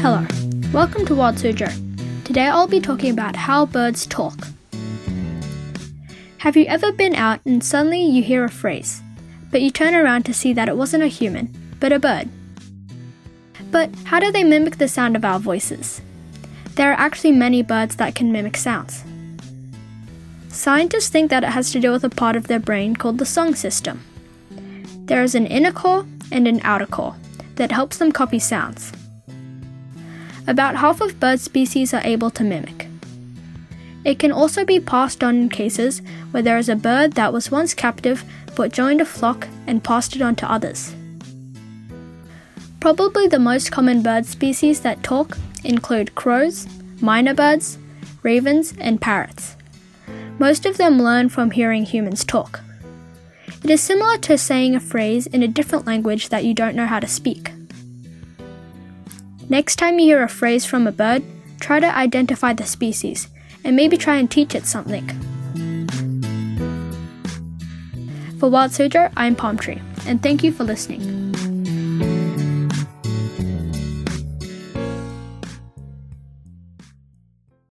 Hello, welcome to Wild Suzhou. Today I'll be talking about how birds talk. Have you ever been out and suddenly you hear a phrase, but you turn around to see that it wasn't a human, but a bird? But how do they mimic the sound of our voices? There are actually many birds that can mimic sounds. Scientists think that it has to do with a part of their brain called the song system. There is an inner core and an outer core that helps them copy sounds. About half of bird species are able to mimic. It can also be passed on in cases where there is a bird that was once captive but joined a flock and passed it on to others. Probably the most common bird species that talk include crows, myna birds, ravens, and parrots. Most of them learn from hearing humans talk. It is similar to saying a phrase in a different language that you don't know how to speak. Next time you hear a phrase from a bird, try to identify the species and maybe try and teach it something. For Wild Suzhou, I'm Palm Tree, and thank you for listening.